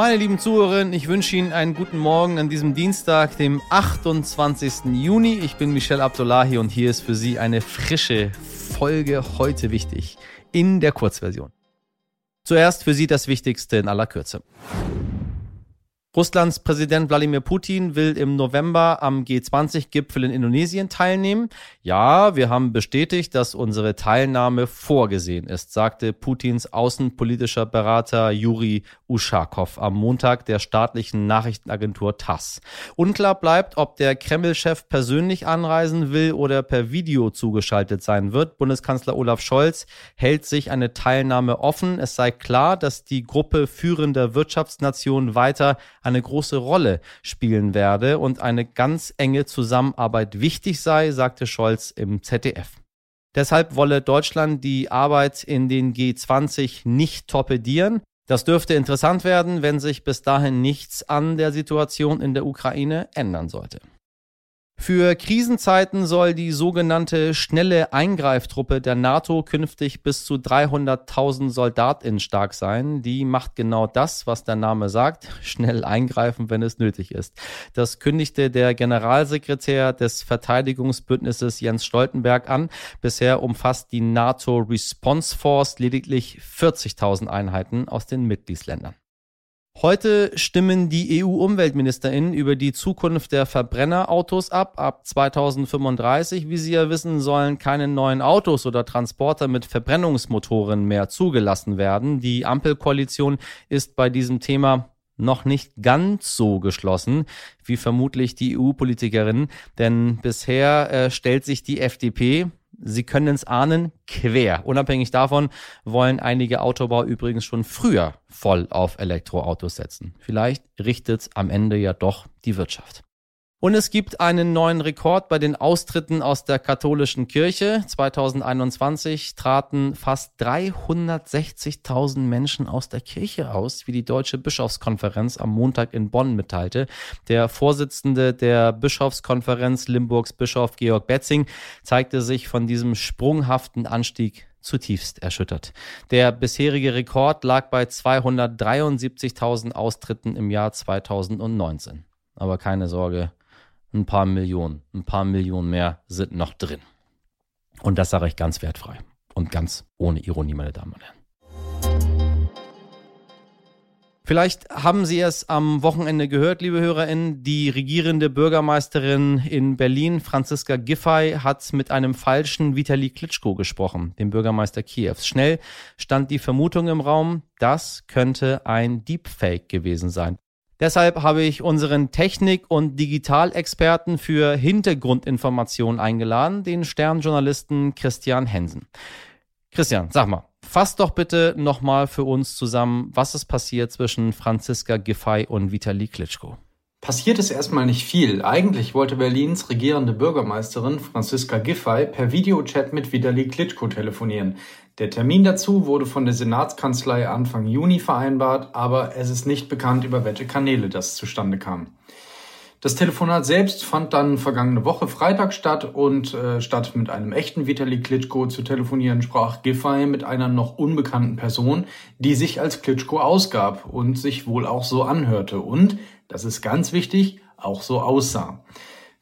Meine lieben Zuhörerinnen, ich wünsche Ihnen einen guten Morgen an diesem Dienstag, dem 28. Juni. Ich bin Michel Abdullahi und hier ist für Sie eine frische Folge heute wichtig in der Kurzversion. Zuerst für Sie das Wichtigste in aller Kürze. Russlands Präsident Wladimir Putin will im November am G20-Gipfel in Indonesien teilnehmen. Ja, wir haben bestätigt, dass unsere Teilnahme vorgesehen ist, sagte Putins außenpolitischer Berater Juri Uschakov am Montag der staatlichen Nachrichtenagentur TASS. Unklar bleibt, ob der Kreml-Chef persönlich anreisen will oder per Video zugeschaltet sein wird. Bundeskanzler Olaf Scholz hält sich eine Teilnahme offen. Es sei klar, dass die Gruppe führender Wirtschaftsnationen weiter eine große Rolle spielen werde und eine ganz enge Zusammenarbeit wichtig sei, sagte Scholz im ZDF. Deshalb wolle Deutschland die Arbeit in den G20 nicht torpedieren. Das dürfte interessant werden, wenn sich bis dahin nichts an der Situation in der Ukraine ändern sollte. Für Krisenzeiten soll die sogenannte schnelle Eingreiftruppe der NATO künftig bis zu 300.000 SoldatInnen stark sein. Die macht genau das, was der Name sagt, schnell eingreifen, wenn es nötig ist. Das kündigte der Generalsekretär des Verteidigungsbündnisses Jens Stoltenberg an. Bisher umfasst die NATO Response Force lediglich 40.000 Einheiten aus den Mitgliedsländern. Heute stimmen die EU-UmweltministerInnen über die Zukunft der Verbrennerautos ab. Ab 2035, wie Sie ja wissen, sollen keine neuen Autos oder Transporter mit Verbrennungsmotoren mehr zugelassen werden. Die Ampelkoalition ist bei diesem Thema noch nicht ganz so geschlossen wie vermutlich die EU-Politikerinnen, denn bisher äh, stellt sich die FDP Sie können es ahnen, quer. Unabhängig davon wollen einige Autobauer übrigens schon früher voll auf Elektroautos setzen. Vielleicht richtet am Ende ja doch die Wirtschaft. Und es gibt einen neuen Rekord bei den Austritten aus der katholischen Kirche. 2021 traten fast 360.000 Menschen aus der Kirche aus, wie die Deutsche Bischofskonferenz am Montag in Bonn mitteilte. Der Vorsitzende der Bischofskonferenz Limburgs Bischof Georg Betzing zeigte sich von diesem sprunghaften Anstieg zutiefst erschüttert. Der bisherige Rekord lag bei 273.000 Austritten im Jahr 2019. Aber keine Sorge, ein paar Millionen, ein paar Millionen mehr sind noch drin. Und das sage ich ganz wertfrei und ganz ohne Ironie, meine Damen und Herren. Vielleicht haben Sie es am Wochenende gehört, liebe HörerInnen. Die regierende Bürgermeisterin in Berlin, Franziska Giffey, hat mit einem falschen Vitali Klitschko gesprochen, dem Bürgermeister Kiews. Schnell stand die Vermutung im Raum, das könnte ein Deepfake gewesen sein. Deshalb habe ich unseren Technik- und Digitalexperten für Hintergrundinformationen eingeladen, den Sternjournalisten Christian Hensen. Christian, sag mal, fass doch bitte nochmal für uns zusammen, was ist passiert zwischen Franziska Giffey und Vitali Klitschko. Passiert ist erstmal nicht viel. Eigentlich wollte Berlins regierende Bürgermeisterin Franziska Giffey per Videochat mit Vitali Klitschko telefonieren. Der Termin dazu wurde von der Senatskanzlei Anfang Juni vereinbart, aber es ist nicht bekannt, über welche Kanäle das zustande kam. Das Telefonat selbst fand dann vergangene Woche Freitag statt und äh, statt mit einem echten Vitali Klitschko zu telefonieren, sprach Giffey mit einer noch unbekannten Person, die sich als Klitschko ausgab und sich wohl auch so anhörte und, das ist ganz wichtig, auch so aussah.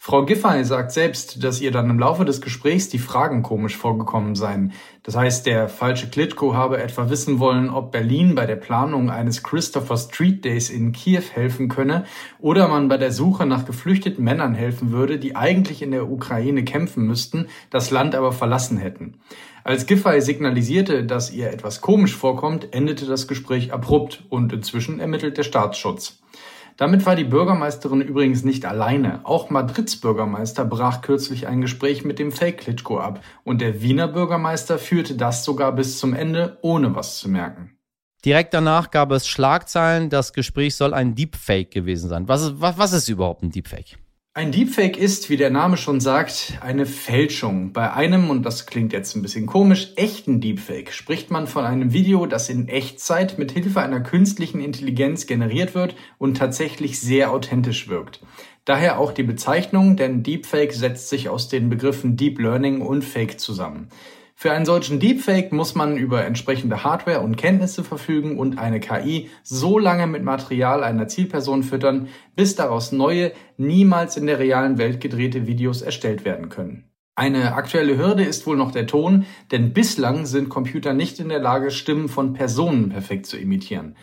Frau Giffey sagt selbst, dass ihr dann im Laufe des Gesprächs die Fragen komisch vorgekommen seien. Das heißt, der falsche Klitschko habe etwa wissen wollen, ob Berlin bei der Planung eines Christopher Street Days in Kiew helfen könne oder man bei der Suche nach geflüchteten Männern helfen würde, die eigentlich in der Ukraine kämpfen müssten, das Land aber verlassen hätten. Als Giffey signalisierte, dass ihr etwas komisch vorkommt, endete das Gespräch abrupt und inzwischen ermittelt der Staatsschutz. Damit war die Bürgermeisterin übrigens nicht alleine. Auch Madrids Bürgermeister brach kürzlich ein Gespräch mit dem Fake Klitschko ab und der Wiener Bürgermeister führte das sogar bis zum Ende, ohne was zu merken. Direkt danach gab es Schlagzeilen, das Gespräch soll ein Deepfake gewesen sein. Was ist, was, was ist überhaupt ein Deepfake? Ein Deepfake ist, wie der Name schon sagt, eine Fälschung. Bei einem, und das klingt jetzt ein bisschen komisch, echten Deepfake spricht man von einem Video, das in Echtzeit mit Hilfe einer künstlichen Intelligenz generiert wird und tatsächlich sehr authentisch wirkt. Daher auch die Bezeichnung, denn Deepfake setzt sich aus den Begriffen Deep Learning und Fake zusammen. Für einen solchen Deepfake muss man über entsprechende Hardware und Kenntnisse verfügen und eine KI so lange mit Material einer Zielperson füttern, bis daraus neue, niemals in der realen Welt gedrehte Videos erstellt werden können. Eine aktuelle Hürde ist wohl noch der Ton, denn bislang sind Computer nicht in der Lage, Stimmen von Personen perfekt zu imitieren.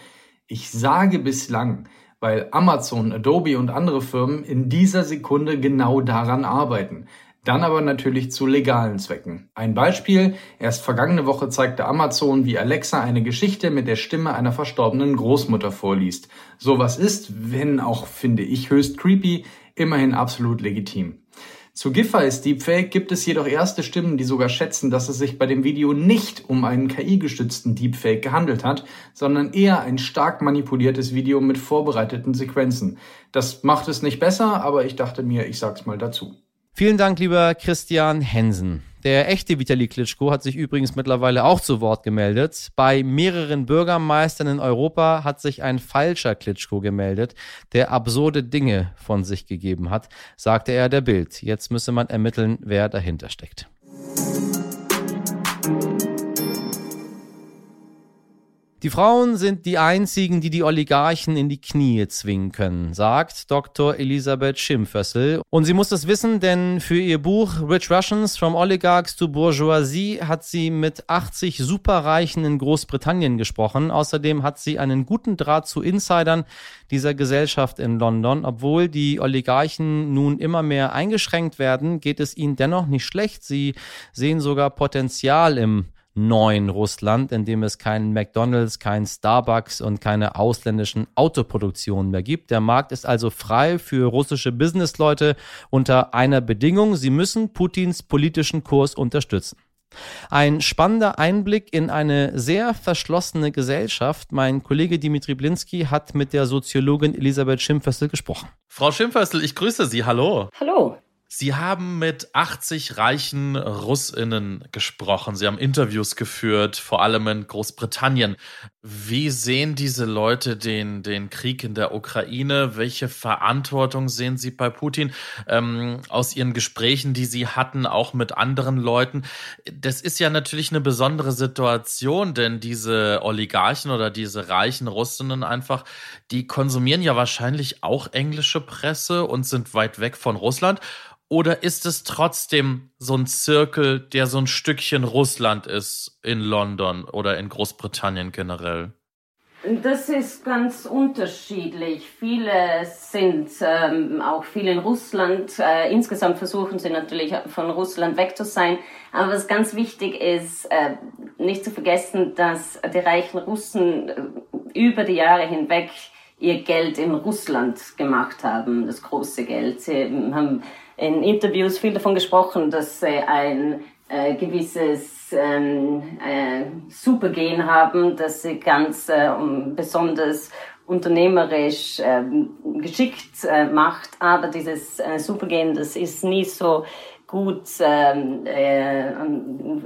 Ich sage bislang, weil Amazon, Adobe und andere Firmen in dieser Sekunde genau daran arbeiten. Dann aber natürlich zu legalen Zwecken. Ein Beispiel, erst vergangene Woche zeigte Amazon, wie Alexa eine Geschichte mit der Stimme einer verstorbenen Großmutter vorliest. Sowas ist, wenn auch finde ich höchst creepy, immerhin absolut legitim. Zu Giffey's Deepfake gibt es jedoch erste Stimmen, die sogar schätzen, dass es sich bei dem Video nicht um einen KI-gestützten Deepfake gehandelt hat, sondern eher ein stark manipuliertes Video mit vorbereiteten Sequenzen. Das macht es nicht besser, aber ich dachte mir, ich sag's mal dazu. Vielen Dank, lieber Christian Hensen. Der echte Vitali Klitschko hat sich übrigens mittlerweile auch zu Wort gemeldet. Bei mehreren Bürgermeistern in Europa hat sich ein falscher Klitschko gemeldet, der absurde Dinge von sich gegeben hat, sagte er der Bild. Jetzt müsse man ermitteln, wer dahinter steckt. Die Frauen sind die einzigen, die die Oligarchen in die Knie zwingen können, sagt Dr. Elisabeth Schimpfössel. Und sie muss das wissen, denn für ihr Buch Rich Russians from Oligarchs to Bourgeoisie hat sie mit 80 Superreichen in Großbritannien gesprochen. Außerdem hat sie einen guten Draht zu Insidern dieser Gesellschaft in London. Obwohl die Oligarchen nun immer mehr eingeschränkt werden, geht es ihnen dennoch nicht schlecht. Sie sehen sogar Potenzial im neuen Russland, in dem es keinen McDonald's, keinen Starbucks und keine ausländischen Autoproduktionen mehr gibt. Der Markt ist also frei für russische Businessleute unter einer Bedingung, sie müssen Putins politischen Kurs unterstützen. Ein spannender Einblick in eine sehr verschlossene Gesellschaft. Mein Kollege Dimitri Blinski hat mit der Soziologin Elisabeth Schimpfössel gesprochen. Frau Schimpfössel, ich grüße Sie. Hallo. Hallo. Sie haben mit 80 reichen Russinnen gesprochen. Sie haben Interviews geführt, vor allem in Großbritannien. Wie sehen diese Leute den, den Krieg in der Ukraine? Welche Verantwortung sehen Sie bei Putin? Ähm, aus Ihren Gesprächen, die Sie hatten, auch mit anderen Leuten. Das ist ja natürlich eine besondere Situation, denn diese Oligarchen oder diese reichen Russinnen einfach, die konsumieren ja wahrscheinlich auch englische Presse und sind weit weg von Russland. Oder ist es trotzdem so ein Zirkel, der so ein Stückchen Russland ist in London oder in Großbritannien generell? Das ist ganz unterschiedlich. Viele sind ähm, auch viel in Russland. Äh, insgesamt versuchen sie natürlich von Russland weg zu sein. Aber was ganz wichtig ist, äh, nicht zu vergessen, dass die reichen Russen äh, über die Jahre hinweg ihr Geld in Russland gemacht haben, das große Geld. Sie haben in Interviews viel davon gesprochen, dass sie ein äh, gewisses ähm, äh, Supergen haben, dass sie ganz äh, besonders unternehmerisch äh, geschickt äh, macht, aber dieses äh, Supergen, das ist nie so gut, ähm, äh,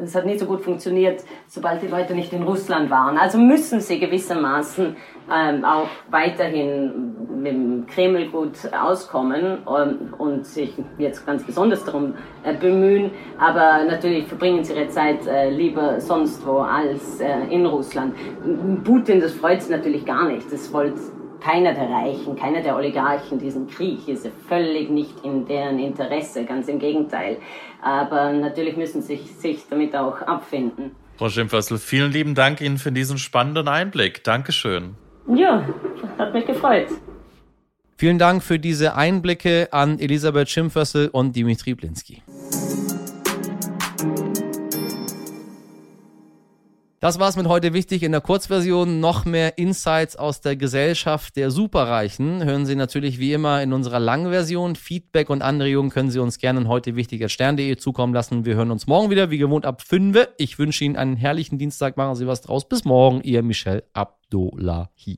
es hat nicht so gut funktioniert, sobald die Leute nicht in Russland waren. Also müssen sie gewissermaßen ähm, auch weiterhin mit dem Kreml gut auskommen ähm, und sich jetzt ganz besonders darum äh, bemühen. Aber natürlich verbringen sie ihre Zeit äh, lieber sonst wo als äh, in Russland. Putin, das freut sie natürlich gar nicht. Das wollte keiner der Reichen, keiner der Oligarchen diesen Krieg ist völlig nicht in deren Interesse, ganz im Gegenteil. Aber natürlich müssen sie sich, sich damit auch abfinden. Frau Schimpfössl, vielen lieben Dank Ihnen für diesen spannenden Einblick. Dankeschön. Ja, hat mich gefreut. Vielen Dank für diese Einblicke an Elisabeth Schimpfössl und Dimitri Blinski. Das war's mit heute wichtig in der Kurzversion. Noch mehr Insights aus der Gesellschaft der Superreichen hören Sie natürlich wie immer in unserer Langversion. Feedback und Anregungen können Sie uns gerne heute wichtig at stern.de zukommen lassen. Wir hören uns morgen wieder, wie gewohnt ab 5. Ich wünsche Ihnen einen herrlichen Dienstag. Machen Sie was draus. Bis morgen, Ihr Michel Abdullahi.